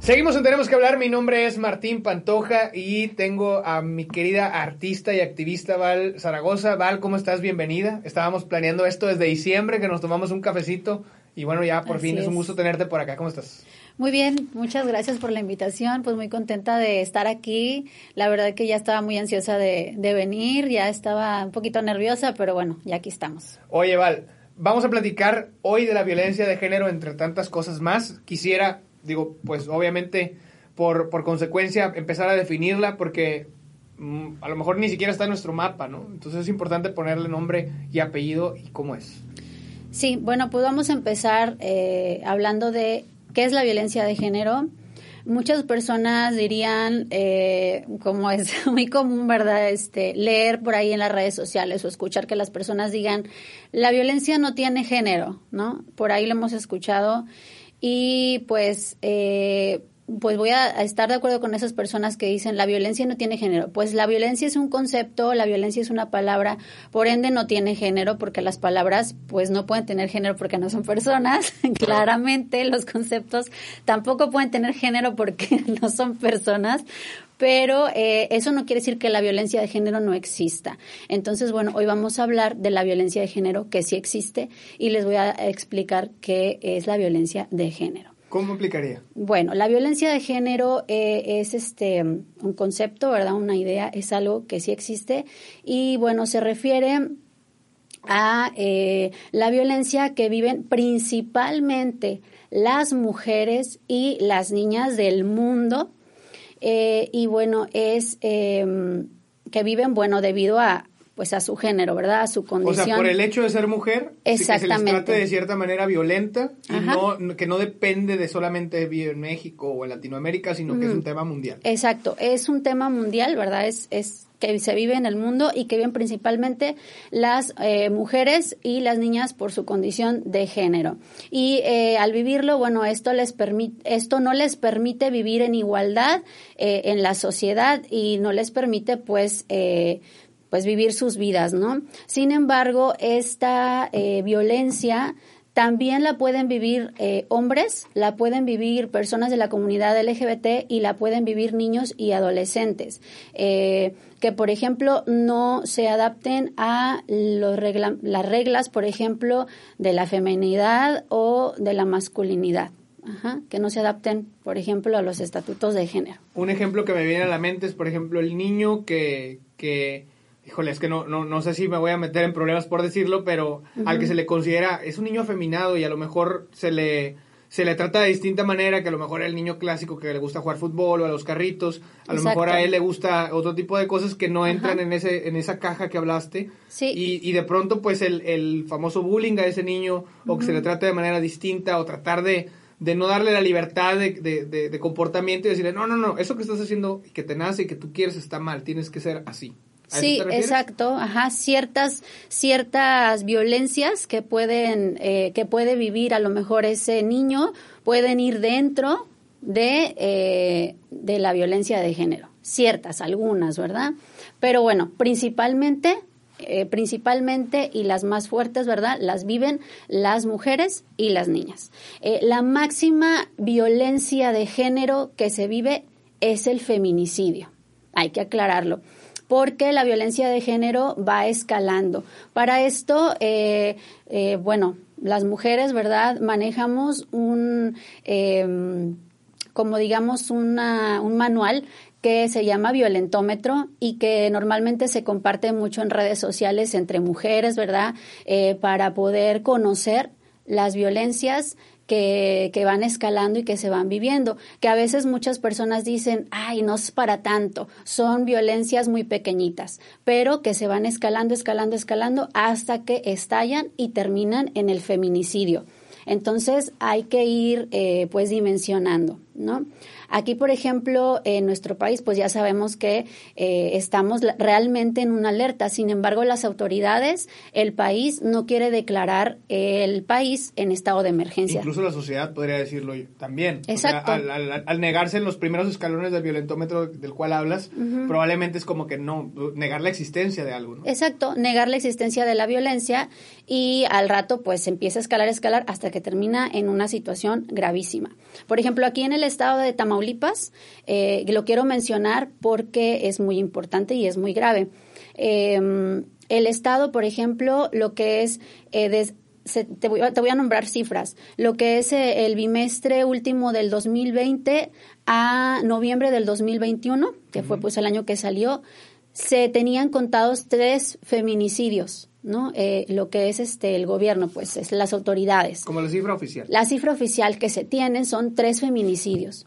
Seguimos en Tenemos que hablar. Mi nombre es Martín Pantoja y tengo a mi querida artista y activista Val Zaragoza. Val, ¿cómo estás? Bienvenida. Estábamos planeando esto desde diciembre, que nos tomamos un cafecito y bueno, ya por Así fin es un gusto tenerte por acá. ¿Cómo estás? Muy bien, muchas gracias por la invitación. Pues muy contenta de estar aquí. La verdad que ya estaba muy ansiosa de, de venir, ya estaba un poquito nerviosa, pero bueno, ya aquí estamos. Oye, Val, vamos a platicar hoy de la violencia de género, entre tantas cosas más. Quisiera, digo, pues obviamente, por, por consecuencia, empezar a definirla porque mm, a lo mejor ni siquiera está en nuestro mapa, ¿no? Entonces es importante ponerle nombre y apellido y cómo es. Sí, bueno, pues vamos a empezar eh, hablando de qué es la violencia de género. Muchas personas dirían, eh, como es muy común, ¿verdad? Este, leer por ahí en las redes sociales o escuchar que las personas digan, la violencia no tiene género, ¿no? Por ahí lo hemos escuchado. Y pues, eh, pues voy a estar de acuerdo con esas personas que dicen la violencia no tiene género. Pues la violencia es un concepto, la violencia es una palabra, por ende no tiene género porque las palabras pues no pueden tener género porque no son personas. Claramente los conceptos tampoco pueden tener género porque no son personas. Pero eh, eso no quiere decir que la violencia de género no exista. Entonces, bueno, hoy vamos a hablar de la violencia de género que sí existe y les voy a explicar qué es la violencia de género. ¿Cómo implicaría? Bueno, la violencia de género eh, es este un concepto, ¿verdad? Una idea, es algo que sí existe y bueno, se refiere a eh, la violencia que viven principalmente las mujeres y las niñas del mundo eh, y bueno, es eh, que viven, bueno, debido a pues a su género, ¿verdad? A su O condición. sea, por el hecho de ser mujer, sí que se les Exactamente. trate de cierta manera violenta y no, que no depende de solamente vivir en México o en Latinoamérica, sino que es un tema mundial. Exacto, es un tema mundial, ¿verdad? Es, es que se vive en el mundo y que viven principalmente las eh, mujeres y las niñas por su condición de género. Y eh, al vivirlo, bueno, esto les permite, esto no les permite vivir en igualdad eh, en la sociedad y no les permite, pues, eh, pues vivir sus vidas, ¿no? Sin embargo, esta eh, violencia también la pueden vivir eh, hombres, la pueden vivir personas de la comunidad LGBT y la pueden vivir niños y adolescentes. Eh, que, por ejemplo, no se adapten a los regla- las reglas, por ejemplo, de la feminidad o de la masculinidad. Ajá, que no se adapten, por ejemplo, a los estatutos de género. Un ejemplo que me viene a la mente es, por ejemplo, el niño que, que híjole, es que no, no, no sé si me voy a meter en problemas por decirlo, pero al que se le considera, es un niño afeminado y a lo mejor se le, se le trata de distinta manera que a lo mejor el niño clásico que le gusta jugar fútbol o a los carritos, a lo mejor a él le gusta otro tipo de cosas que no entran en ese, en esa caja que hablaste. Sí. Y, y de pronto, pues, el, el famoso bullying a ese niño, o que se le trate de manera distinta, o tratar de, de no darle la libertad de, de, de- de comportamiento y decirle, no, no, no, eso que estás haciendo y que te nace y que tú quieres está mal, tienes que ser así. ¿A eso Sí, exacto, ajá, ciertas ciertas violencias que pueden eh, que puede vivir a lo mejor ese niño pueden ir dentro de eh, de la violencia de género, ciertas, algunas, ¿verdad? Pero bueno, principalmente eh, principalmente y las más fuertes, ¿verdad? Las viven las mujeres y las niñas. Eh, la máxima violencia de género que se vive es el feminicidio. Hay que aclararlo porque la violencia de género va escalando. Para esto, eh, eh, bueno, las mujeres, ¿verdad? Manejamos un, eh, como digamos, una, un manual que se llama violentómetro y que normalmente se comparte mucho en redes sociales entre mujeres, ¿verdad? Eh, para poder conocer las violencias que, que, van escalando y que se van viviendo, que a veces muchas personas dicen, ay, no es para tanto, son violencias muy pequeñitas, pero que se van escalando, escalando, escalando hasta que estallan y terminan en el feminicidio. Entonces hay que ir eh, pues dimensionando, ¿no? Aquí, por ejemplo, en nuestro país, pues ya sabemos que eh, estamos realmente en una alerta. Sin embargo, las autoridades, el país no quiere declarar el país en estado de emergencia. Incluso la sociedad podría decirlo también. Exacto. al, negarse en los primeros escalones del violentómetro del cual hablas, probablemente es como que no, negar la existencia de algo. ¿no? Exacto, negar la existencia de la violencia y al rato pues empieza a escalar, escalar hasta que termina en una situación gravísima. Por ejemplo, aquí en el estado de Tamaulipas, Tamaulipas. Eh, lo quiero mencionar porque es muy importante y es muy grave. Em, el Estado, por ejemplo, lo que es... Eh, te, voy, a nombrar cifras. Lo que es eh, el bimestre último del 2020 a noviembre del 2021, que fue pues el año que salió, se tenían contados tres feminicidios. ¿no? lo que es este el gobierno, pues es las autoridades. Como la cifra oficial. La cifra oficial que se tienen son tres feminicidios.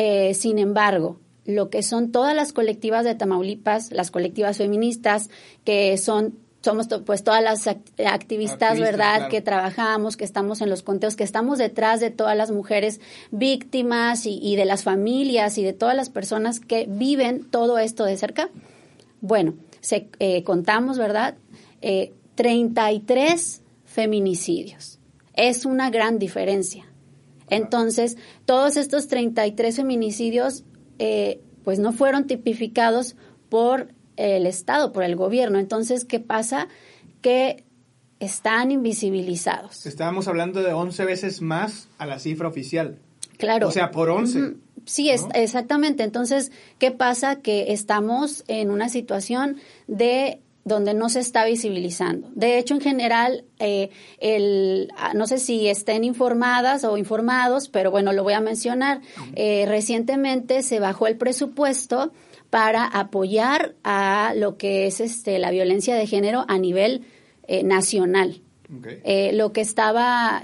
Eh, sin embargo, lo que son todas las colectivas de Tamaulipas, las colectivas feministas, que son somos pues todas las activistas, ¿verdad? Que trabajamos, que estamos en los conteos, que estamos detrás de todas las mujeres víctimas y, de las familias y de todas las personas que viven todo esto de cerca. Bueno, se, eh, contamos, ¿verdad? Eh, 33 feminicidios. Es una gran diferencia. Entonces, todos estos 33 feminicidios, eh, pues no fueron tipificados por el Estado, por el gobierno. Entonces, ¿qué pasa? Que están invisibilizados. Estábamos hablando de 11 veces más a la cifra oficial. Claro. O sea, por 11. Sí, es, exactamente. Entonces, ¿qué pasa? Que estamos en una situación de donde no se está visibilizando. De hecho, en general, eh, el, ah, no sé si estén informadas o informados, pero bueno, lo voy a mencionar. Eh, recientemente se bajó el presupuesto para apoyar a lo que es este, la violencia de género a nivel eh, nacional. lo que estaba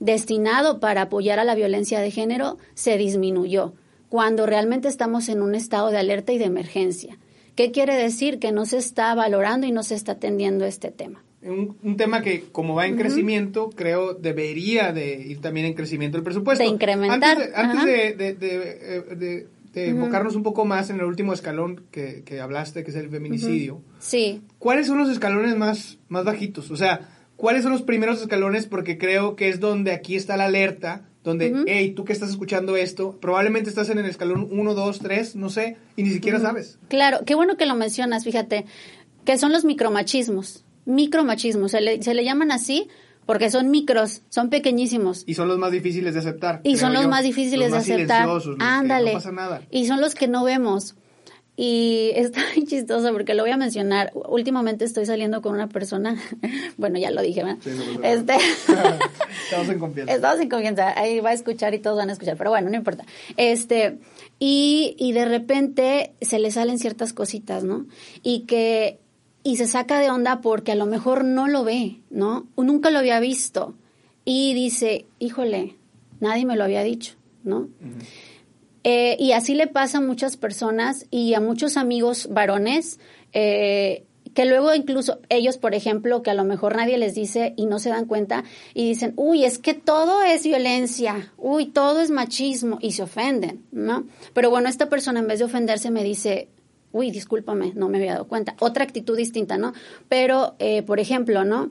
destinado para apoyar a la violencia de género se disminuyó, cuando realmente estamos en un estado de alerta y de emergencia. ¿Qué quiere decir? Que no se está valorando y no se está atendiendo este tema. Un, tema que como va en crecimiento, creo debería de ir también en crecimiento el presupuesto. De incrementar. Antes de, de, eh, enfocarnos un poco más en el último escalón que, que hablaste, que es el feminicidio. Sí. ¿Cuáles son los escalones más, más bajitos? O sea, ¿cuáles son los primeros escalones? Porque creo que es donde aquí está la alerta donde, hey, tú que estás escuchando esto, probablemente estás en el escalón 1, 2, 3, no sé, y ni siquiera sabes. Claro, qué bueno que lo mencionas, fíjate, que son los micromachismos. Micromachismos, se le, se le llaman así porque son micros, son pequeñísimos. Y son los más difíciles de aceptar. Y son los más difíciles de aceptar. Ándale. No pasa nada. Y son los que no vemos. Y está muy chistoso porque lo voy a mencionar. Últimamente estoy saliendo con una persona, bueno, ya lo dije, ¿verdad? este, estamos en confianza. Estamos en confianza. Ahí va a escuchar y todos van a escuchar, pero bueno, no importa. Este, y, y de repente se le salen ciertas cositas, ¿no? Y que, y se saca de onda porque a lo mejor no lo ve, ¿no? Nunca lo había visto. Y dice, híjole, nadie me lo había dicho, ¿no? Eh, y así le pasa a muchas personas y a muchos amigos varones eh, que luego incluso ellos, por ejemplo, que a lo mejor nadie les dice y no se dan cuenta y dicen, uy, es que todo es violencia, uy, todo es machismo y se ofenden, ¿no? Pero bueno, esta persona en vez de ofenderse me dice, uy, discúlpame, no me había dado cuenta. Otra actitud distinta, ¿no? Pero, eh, por ejemplo, ¿no?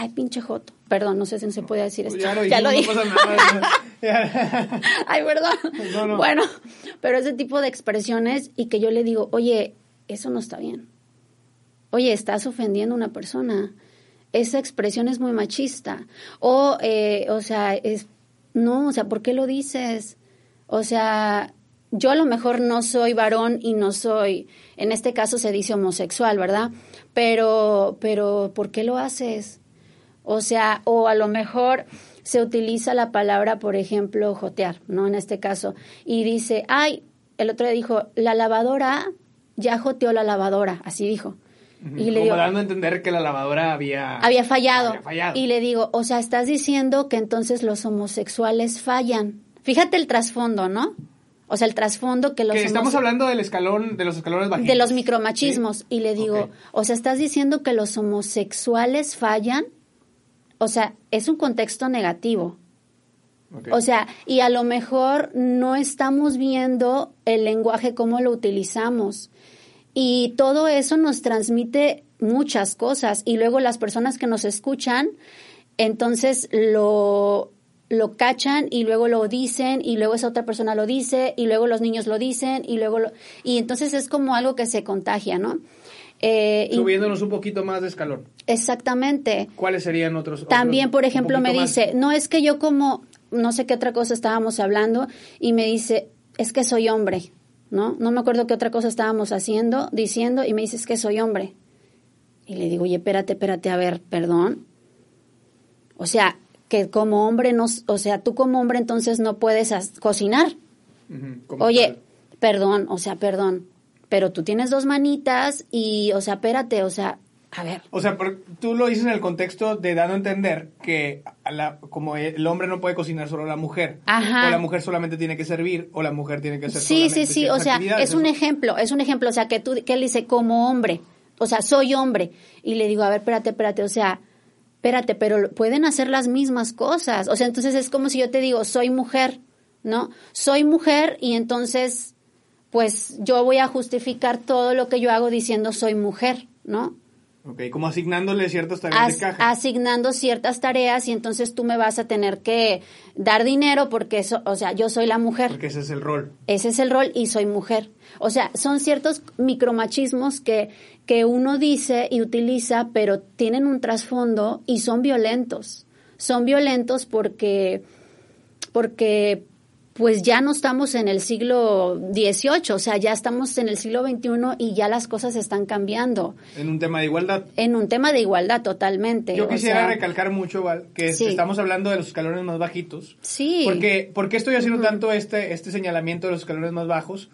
Ay, pinche joto. Perdón, no sé si se puede decir esto. Ya lo, ya lo dije. Ay, perdón. Bueno, pero ese tipo de expresiones y que yo le digo, oye, eso no está bien. Oye, estás ofendiendo a una persona. Esa expresión es muy machista. O, eh, o sea, es, no, o sea, ¿por qué lo dices? O sea, yo a lo mejor no soy varón y no soy, en este caso se dice homosexual, ¿verdad? Pero, pero, ¿por qué lo haces? O sea, o a lo mejor se utiliza la palabra, por ejemplo, jotear, ¿no? En este caso, y dice, ay, el otro día dijo, la lavadora, ya joteó la lavadora, así dijo. Y le Como dando a entender que la lavadora había... Había fallado. había fallado. Y le digo, o sea, estás diciendo que entonces los homosexuales fallan. Fíjate el trasfondo, ¿no? O sea, el trasfondo que los... Que estamos hablando del escalón, de los escalones bajitos. De los micromachismos. Y le digo, o sea, estás diciendo que los homosexuales fallan. O sea, es un contexto negativo. O sea, y a lo mejor no estamos viendo el lenguaje, cómo lo utilizamos. Y todo eso nos transmite muchas cosas. Y luego las personas que nos escuchan, entonces lo, lo cachan y luego lo dicen y luego esa otra persona lo dice y luego los niños lo dicen y luego lo, y entonces es como algo que se contagia, ¿no? Eh, Subiéndonos un poquito más de escalón. Exactamente. ¿Cuáles serían otros? También, por ejemplo, me dice, no es que yo como, no sé qué otra cosa estábamos hablando y me dice, es que soy hombre, ¿no? No me acuerdo qué otra cosa estábamos haciendo, diciendo y me dice, es que soy hombre. Y le digo, oye, espérate, espérate, a ver, perdón. O sea, que como hombre no, o sea, tú como hombre entonces no puedes cocinar. Oye, perdón, o sea, perdón, pero tú tienes dos manitas y, o sea, espérate, o sea, a ver. O sea, tú lo dices en el contexto de dando a entender que como el hombre no puede cocinar solo la mujer, o la mujer solamente tiene que servir, o la mujer tiene que hacer Sí, sí, sí, o sea, es un ejemplo, es un ejemplo, o sea, que tú, que él dice como hombre, o sea, soy hombre, y le digo, a ver, espérate, espérate, o sea, espérate, pero pueden hacer las mismas cosas. O sea, entonces es como si yo te digo, soy mujer, ¿no? Soy mujer y entonces, pues yo voy a justificar todo lo que yo hago diciendo soy mujer, ¿no? Ok, como asignándole ciertas tareas de caja. Asignando ciertas tareas y entonces tú me vas a tener que dar dinero porque, eso, o sea, yo soy la mujer. Porque ese es el rol. Ese es el rol y soy mujer. O sea, son ciertos micromachismos que, que uno dice y utiliza, pero tienen un trasfondo y son violentos. Son violentos porque, porque pues ya no estamos en el siglo XVIII, o sea, ya estamos en el siglo XXI y ya las cosas están cambiando. En un tema de igualdad. En un tema de igualdad, totalmente. Yo quisiera recalcar mucho, Val, que estamos hablando de los escalones más bajitos. Sí. Porque, ¿Por qué estoy haciendo tanto este, este señalamiento de los escalones más bajos?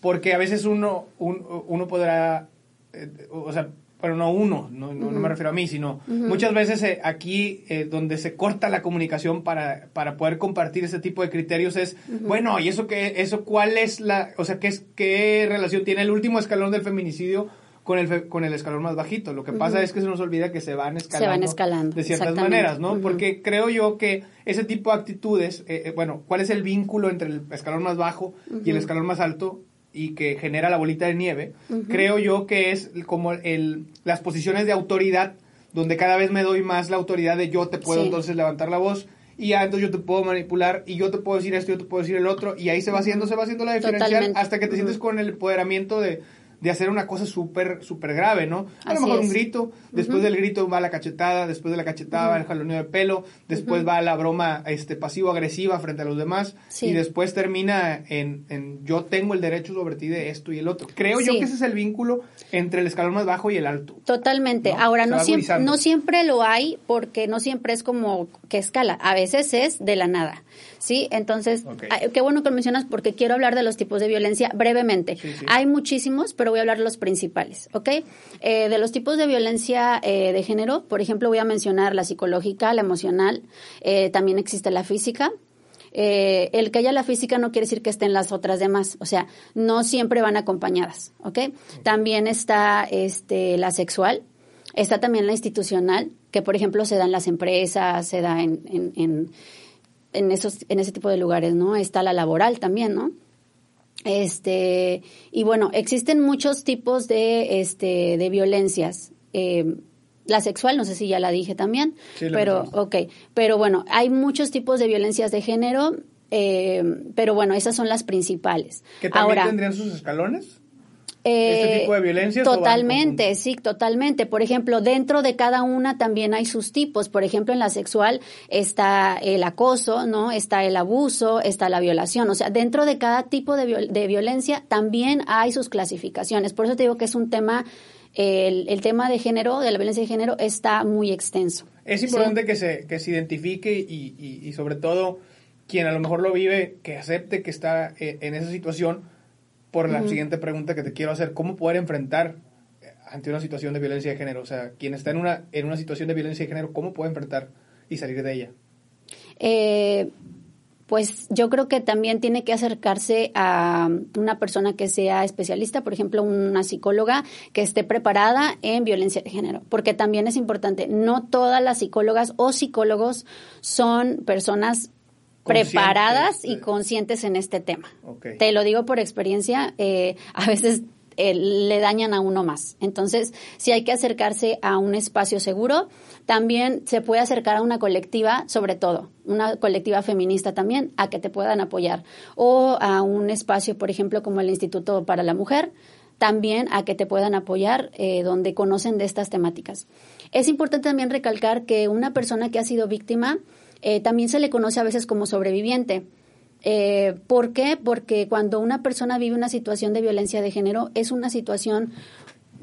Porque a veces uno, uno podrá, eh, o sea, pero no uno, no, no, me refiero a mí, sino muchas veces eh, aquí eh, donde se corta la comunicación para, para poder compartir ese tipo de criterios es, bueno, ¿y eso qué, eso cuál es la, o sea, qué, es, qué relación tiene el último escalón del feminicidio con el, con el escalón más bajito? Lo que pasa es que se nos olvida que se van escalando, se van escalando de ciertas maneras, ¿no? Porque creo yo que ese tipo de actitudes, eh, bueno, ¿cuál es el vínculo entre el escalón más bajo y el escalón más alto? Y que genera la bolita de nieve, creo yo que es como el, las posiciones de autoridad, donde cada vez me doy más la autoridad de yo te puedo entonces levantar la voz y ya entonces yo te puedo manipular y yo te puedo decir esto, yo te puedo decir el otro y ahí se va haciendo, se va haciendo la diferencia hasta que te sientes con el empoderamiento de de hacer una cosa súper, súper grave, ¿no? A lo mejor un grito, después del grito va la cachetada, después de la cachetada va el jaloneo de pelo, después va la broma este, pasivo-agresiva frente a los demás y después termina en, en, yo tengo el derecho sobre ti de esto y el otro. Creo yo que ese es el vínculo entre el escalón más bajo y el alto. Totalmente. Ahora, no siempre, no siempre lo hay porque no siempre es como que escala, a veces es de la nada. ¿Sí? Entonces, qué bueno que lo mencionas porque quiero hablar de los tipos de violencia brevemente. Hay muchísimos, pero voy a hablar de los principales, ¿ok? Eh, de los tipos de violencia eh, de género, por ejemplo, voy a mencionar la psicológica, la emocional, eh, también existe la física, el que haya la física no quiere decir que estén las otras demás, o sea, no siempre van acompañadas, ¿ok? También está este, la sexual, está también la institucional, que por ejemplo se da en las empresas, se da en, en, en, esos, en ese tipo de lugares, ¿no? Está la laboral también, ¿no? Este, y bueno, existen muchos tipos de, este, de violencias. Eh, la sexual, no sé si ya la dije también, pero, ok, pero bueno, hay muchos tipos de violencias de género, eh, pero bueno, esas son las principales. ¿Que también tendrían sus escalones? ¿Este eh, tipo de violencia? Totalmente, sí, totalmente. Por ejemplo, dentro de cada una también hay sus tipos. Por ejemplo, en la sexual está el acoso, ¿no? Está el abuso, está la violación. O sea, dentro de cada tipo de, de violencia también hay sus clasificaciones. Por eso te digo que es un tema el, tema de género, de la violencia de género, está muy extenso. Es importante que, se, que se identifique y, y, y, sobre todo quien a lo mejor lo vive, que acepte que está eh, en esa situación por la siguiente pregunta que te quiero hacer. ¿Cómo poder enfrentar eh, ante una situación de violencia de género? O sea, quien está en una, en una situación de violencia de género, ¿cómo puede enfrentar y salir de ella? Eh, pues yo creo que también tiene que acercarse a una persona que sea especialista, por ejemplo, una psicóloga que esté preparada en violencia de género, porque también es importante, no todas las psicólogas o psicólogos son personas preparadas y conscientes en este tema. Te lo digo por experiencia, eh, a veces eh, le dañan a uno más. Entonces, si hay que acercarse a un espacio seguro, también se puede acercar a una colectiva, sobre todo, una colectiva feminista también, a que te puedan apoyar. O a un espacio, por ejemplo, como el Instituto para la Mujer, también a que te puedan apoyar eh, donde conocen de estas temáticas. Es importante también recalcar que una persona que ha sido víctima eh, también se le conoce a veces como sobreviviente. Eh, ¿Por qué? Porque cuando una persona vive una situación de violencia de género es una situación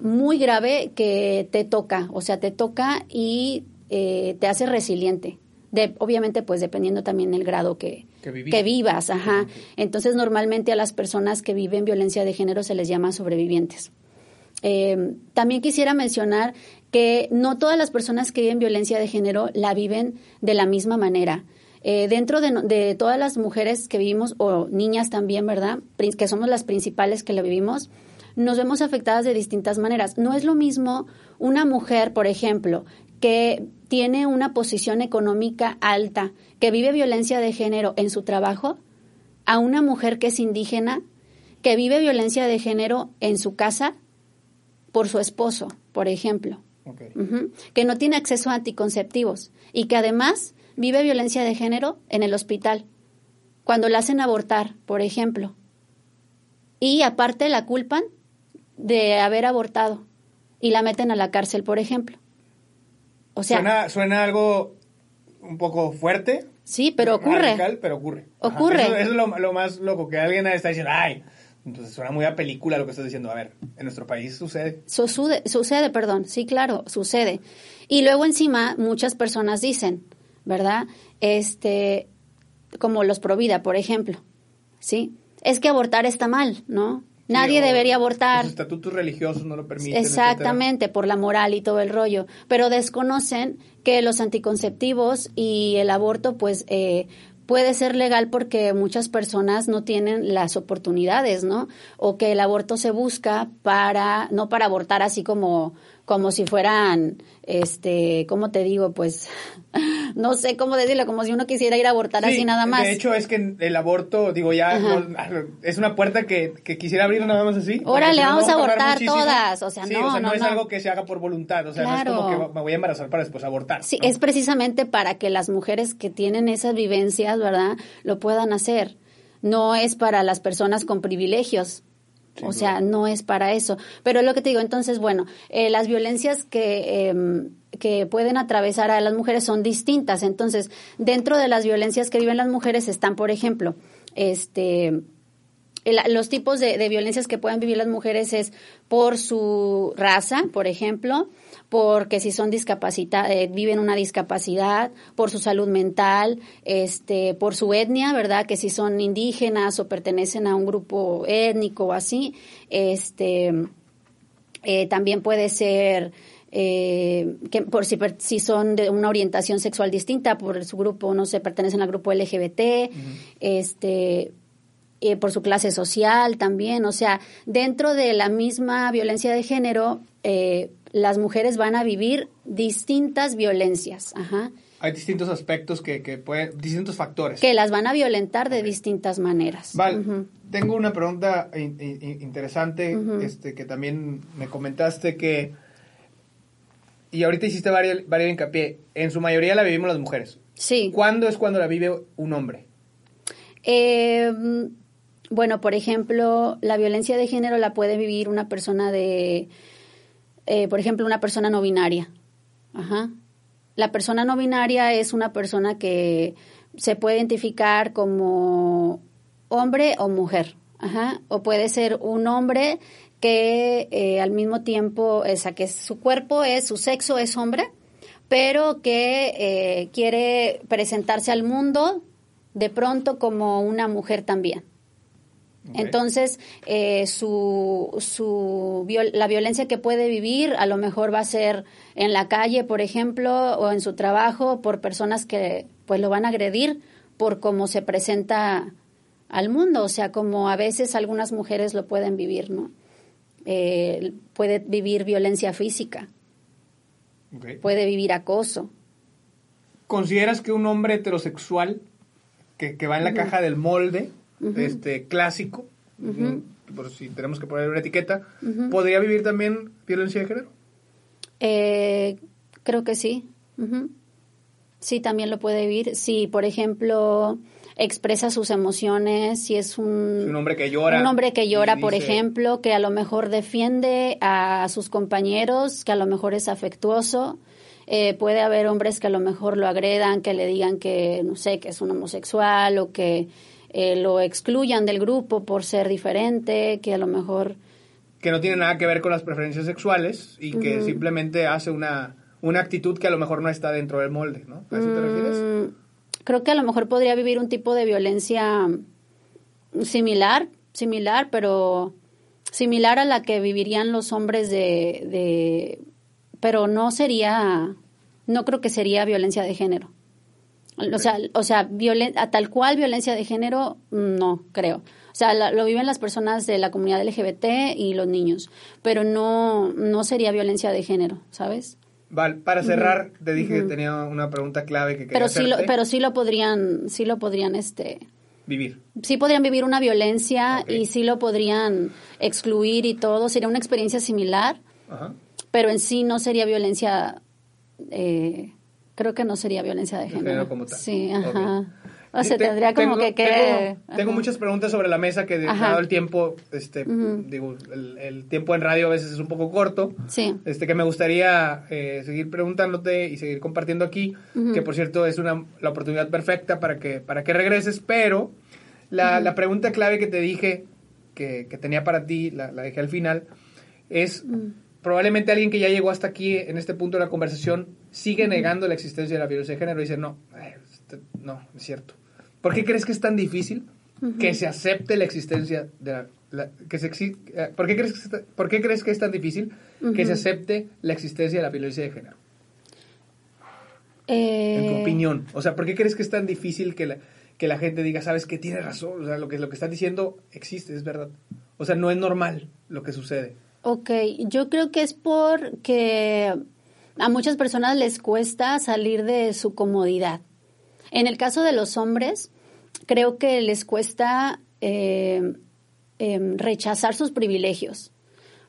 muy grave que te toca, o sea, te toca y eh, te hace resiliente. De, obviamente, pues dependiendo también el grado que, que, vivas. Ajá. Entonces, normalmente a las personas que viven violencia de género se les llama sobrevivientes. Eh, también quisiera mencionar que no todas las personas que viven violencia de género la viven de la misma manera. Eh, dentro de, de, todas las mujeres que vivimos, o niñas también, ¿verdad? Que somos las principales que la vivimos, nos vemos afectadas de distintas maneras. No es lo mismo una mujer, por ejemplo, que tiene una posición económica alta, que vive violencia de género en su trabajo, a una mujer que es indígena, que vive violencia de género en su casa por su esposo, por ejemplo, que no tiene acceso a anticonceptivos y que además vive violencia de género en el hospital, cuando la hacen abortar, por ejemplo. Y aparte la culpan de haber abortado y la meten a la cárcel, por ejemplo. O sea, suena, algo un poco fuerte. Sí, pero ocurre. pero ocurre. Ocurre. Eso, es lo, más loco, que alguien está diciendo, ay, entonces suena muy a película lo que estás diciendo. A ver, en nuestro país sucede. Sucede, sucede, perdón. Sí, claro, sucede. Y luego encima muchas personas dicen, ¿verdad? Este, como los Provida, por ejemplo, ¿sí? Es que abortar está mal, ¿no? Nadie debería abortar. Los estatutos religiosos no lo permiten. Exactamente, por la moral y todo el rollo. Pero desconocen que los anticonceptivos y el aborto, pues, eh, puede ser legal porque muchas personas no tienen las oportunidades, ¿no? O que el aborto se busca para, no para abortar así como como si fueran, este, ¿cómo te digo? Pues, no sé cómo decirlo, como si uno quisiera ir a abortar así nada más. De hecho, es que el aborto, digo, ya es una puerta que, quisiera abrir nada más así. Órale, vamos a abortar todas, o sea, no, o sea, no, es algo que se haga por voluntad, o sea, no es como que me voy a embarazar para después abortar. Sí, es precisamente para que las mujeres que tienen esas vivencias, ¿verdad?, lo puedan hacer. No es para las personas con privilegios, o sea, no es para eso. Pero es lo que te digo, entonces, bueno, eh, las violencias que, em, que pueden atravesar a las mujeres son distintas. Entonces, dentro de las violencias que viven las mujeres están, por ejemplo, este los tipos de, de, violencias que pueden vivir las mujeres es por su raza, por ejemplo, porque si son discapacitadas, eh, viven una discapacidad, por su salud mental, este, por su etnia, ¿verdad? Que si son indígenas o pertenecen a un grupo étnico o así, este, eh, también puede ser eh, que por si, si son de una orientación sexual distinta, por su grupo, no sé, pertenecen al grupo LGBT, este, por su clase social también, o sea, dentro de la misma violencia de género, eh, las mujeres van a vivir distintas violencias. Ajá. Hay distintos aspectos que, que pueden, distintos factores. Que las van a violentar de distintas maneras. Vale, tengo una pregunta interesante, este, que también me comentaste que, y ahorita hiciste varios, varios hincapié, en su mayoría la vivimos las mujeres. Sí. ¿Cuándo es cuando la vive un hombre? Eh, bueno, por ejemplo, la violencia de género la puede vivir una persona de eh, por ejemplo, una persona no binaria. Ajá. La persona no binaria es una persona que se puede identificar como hombre o mujer. Ajá. O puede ser un hombre que eh, al mismo tiempo, o sea, que su cuerpo es, su sexo es hombre, pero que eh, quiere presentarse al mundo de pronto como una mujer también. Entonces, eh, su, su la violencia que puede vivir a lo mejor va a ser en la calle, por ejemplo, o en su trabajo, por personas que pues lo van a agredir por cómo se presenta al mundo, o sea, como a veces algunas mujeres lo pueden vivir, ¿no? Eh, puede vivir violencia física, puede vivir acoso. ¿Consideras que un hombre heterosexual que, va en la caja del molde, este clásico, por si tenemos que poner una etiqueta, ¿podría vivir también violencia de género? Eh, creo que sí. Sí, también lo puede vivir. Si, por ejemplo, expresa sus emociones, si es un, un hombre que llora. Un hombre que llora, por ejemplo, que a lo mejor defiende a sus compañeros, que a lo mejor es afectuoso. Eh, puede haber hombres que a lo mejor lo agredan, que le digan que, no sé, que es un homosexual o que eh, lo excluyan del grupo por ser diferente, que a lo mejor... Que no tiene nada que ver con las preferencias sexuales y que simplemente hace una, una actitud que a lo mejor no está dentro del molde, ¿no? ¿A eso te refieres? Mm, creo que a lo mejor podría vivir un tipo de violencia similar, similar, pero similar a la que vivirían los hombres de, de pero no sería, no creo que sería violencia de género. O sea, o sea a tal cual violencia de género, no creo. O sea, lo viven las personas de la comunidad LGBT y los niños, pero no, no sería violencia de género, ¿sabes? Vale, para cerrar, te dije que tenía una pregunta clave que quería pero sí lo, pero sí lo podrían, sí lo podrían, este... Vivir. Sí podrían vivir una violencia y sí lo podrían excluir y todo. Sería una experiencia similar, pero en sí no sería violencia... Eh, creo que no sería violencia de, género. como tal. Sí, ajá. O sea, tendría como que... que tengo, muchas preguntas sobre la mesa que, dado el tiempo, este, digo, el, tiempo en radio a veces es un poco corto. Sí. Este, que me gustaría eh, seguir preguntándote y seguir compartiendo aquí, que por cierto es una, la oportunidad perfecta para que, para que regreses, pero la, la pregunta clave que te dije, que, que tenía para ti, la, la dejé al final, es probablemente alguien que ya llegó hasta aquí, en este punto de la conversación, sigue negando la existencia de la violencia de género y dice, no, este, no, es cierto. ¿Por qué crees que es tan difícil que se acepte la existencia de la, que se eh, ¿por, qué crees que ¿Por qué crees que es tan difícil que se acepte la existencia de la violencia de género? En tu eh, opinión. O sea, ¿por qué crees que es tan difícil que la, que la gente diga, sabes que tiene razón? O sea, lo que, lo que están diciendo existe, es verdad. O sea, no es normal lo que sucede. Ok, yo creo que es porque a muchas personas les cuesta salir de su comodidad. En el caso de los hombres, creo que les cuesta eh, em, rechazar sus privilegios,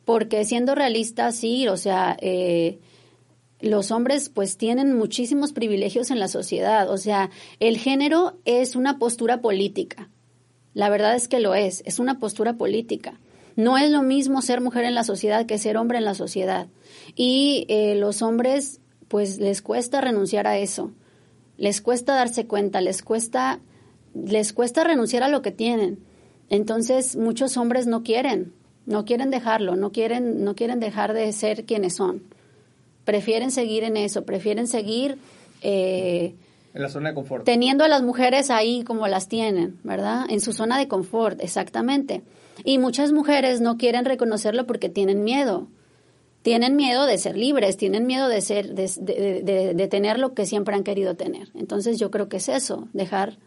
porque siendo realistas, sí, o sea, eh, los hombres pues tienen muchísimos privilegios en la sociedad, o sea, el género es una postura política, la verdad es que lo es, es una postura política. No es lo mismo ser mujer en la sociedad que ser hombre en la sociedad. Y eh, los hombres, pues les cuesta renunciar a eso les cuesta darse cuenta, les cuesta, les cuesta renunciar a lo que tienen. Entonces, muchos hombres no quieren, no quieren dejarlo, no quieren, no quieren dejar de ser quienes son. Prefieren seguir en eso, prefieren seguir eh, en la zona de confort. Teniendo a las mujeres ahí como las tienen, ¿verdad? En su zona de confort, exactamente. Y muchas mujeres no quieren reconocerlo porque tienen miedo tienen miedo de ser libres, tienen miedo de ser, de, tener lo que siempre han querido tener. Entonces yo creo que es eso, dejar,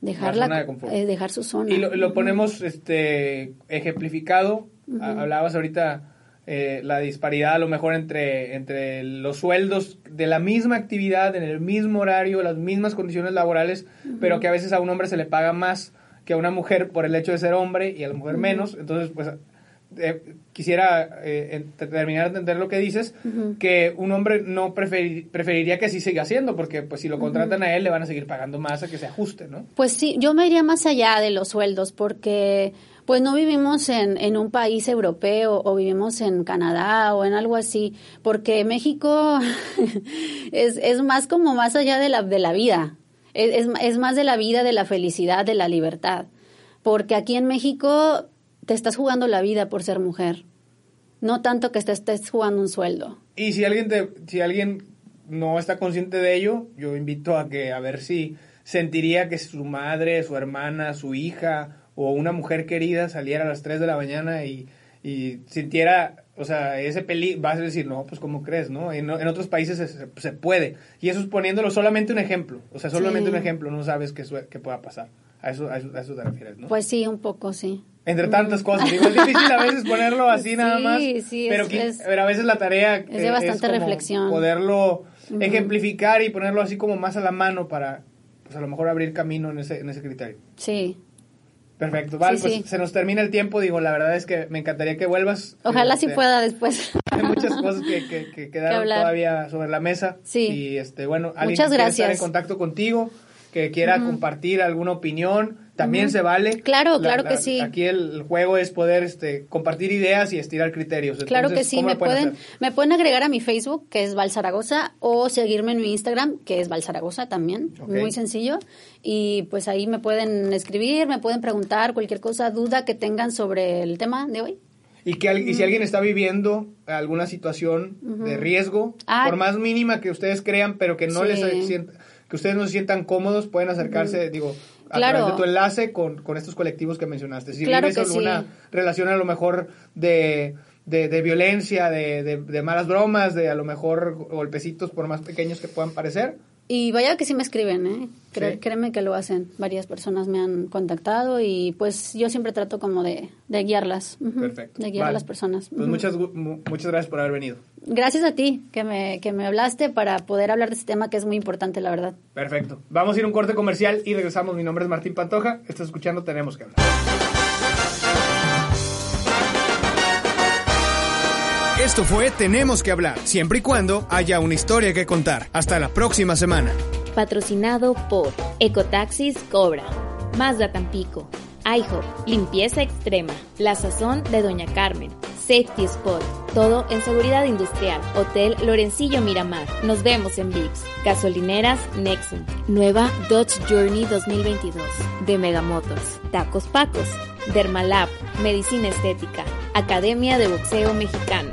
dejar, la, eh, dejar su zona. Y lo, ponemos este, ejemplificado, hablabas ahorita eh, la disparidad a lo mejor entre, entre los sueldos de la misma actividad, en el mismo horario, las mismas condiciones laborales, pero que a veces a un hombre se le paga más que a una mujer por el hecho de ser hombre y a la mujer menos. Entonces, pues eh, quisiera eh, terminar de entender lo que dices, que un hombre no preferiría que así siga haciendo, porque pues si lo contratan a él le van a seguir pagando más a que se ajuste, ¿no? Pues sí, yo me iría más allá de los sueldos, porque pues no vivimos en, en un país europeo o vivimos en Canadá o en algo así, porque México es, es más como más allá de la, de la vida, es, es más de la vida, de la felicidad, de la libertad, porque aquí en México te estás jugando la vida por ser mujer. No tanto que estés jugando un sueldo. Y si alguien, te, si alguien no está consciente de ello, yo invito a que a ver si sentiría que su madre, su hermana, su hija o una mujer querida saliera a las 3 de la mañana y, y sintiera, o sea, ese peligro, vas a decir, no, pues ¿cómo crees, no? En, en otros países se, se, puede. Y eso es poniéndolo solamente un ejemplo, o sea, solamente un ejemplo, no sabes qué, qué pueda pasar. A eso, a eso, a, eso, te refieres, ¿no? Pues sí, un poco, sí. Entre tantas cosas. Digo, es difícil a veces ponerlo así nada más. Sí, pero, es, pero a veces la tarea es de bastante reflexión. Poderlo ejemplificar y ponerlo así como más a la mano para, pues a lo mejor abrir camino en ese, en ese criterio. Sí. Perfecto, vale, pues se nos termina el tiempo, digo, la verdad es que me encantaría que vuelvas. Ojalá sí este, pueda después. Hay muchas cosas que, que, quedaron todavía sobre la mesa. Sí. Y este, bueno, alguien Muchas que gracias. estar en contacto contigo, que quiera compartir alguna opinión, también se vale. Claro, claro que sí. Aquí el, juego es poder este, compartir ideas y estirar criterios. claro que sí, me pueden, me pueden agregar a mi Facebook, que es Val Zaragoza, o seguirme en mi Instagram, que es Val Zaragoza también, muy sencillo. Y pues ahí me pueden escribir, me pueden preguntar cualquier cosa, duda que tengan sobre el tema de hoy. Y, que, y si alguien está viviendo alguna situación de riesgo, Ah. por más mínima que ustedes crean, pero que no Sí. les que ustedes no se sientan cómodos, pueden acercarse, digo, a Claro. través de tu enlace con, con estos colectivos que mencionaste. Si Claro vives alguna sí. relación a lo mejor de, de, de violencia, de, de, de malas bromas, de a lo mejor golpecitos por más pequeños que puedan parecer, Y vaya que sí me escriben, ¿eh? Cre- Sí. Créeme que lo hacen. Varias personas me han contactado y pues yo siempre trato como de, de guiarlas. Perfecto. De guiar a las personas. Pues muchas, muchas gracias por haber venido. Gracias a ti que me, que me hablaste para poder hablar de este tema que es muy importante, la verdad. Perfecto. Vamos a ir a un corte comercial y regresamos. Mi nombre es Martín Pantoja. Estás escuchando Tenemos que hablar. Esto fue Tenemos que hablar, siempre y cuando haya una historia que contar. Hasta la próxima semana. Patrocinado por Ecotaxis Cobra, Mazda Tampico, IHOP, Limpieza Extrema, La Sazón de Doña Carmen, Safety Spot, todo en seguridad industrial, Hotel Lorencillo Miramar. Nos vemos en VIPS. Gasolineras Nexum, nueva Dodge Journey 2022 de Megamotors, Tacos Pacos, Dermalab, Medicina Estética, Academia de Boxeo Mexicano.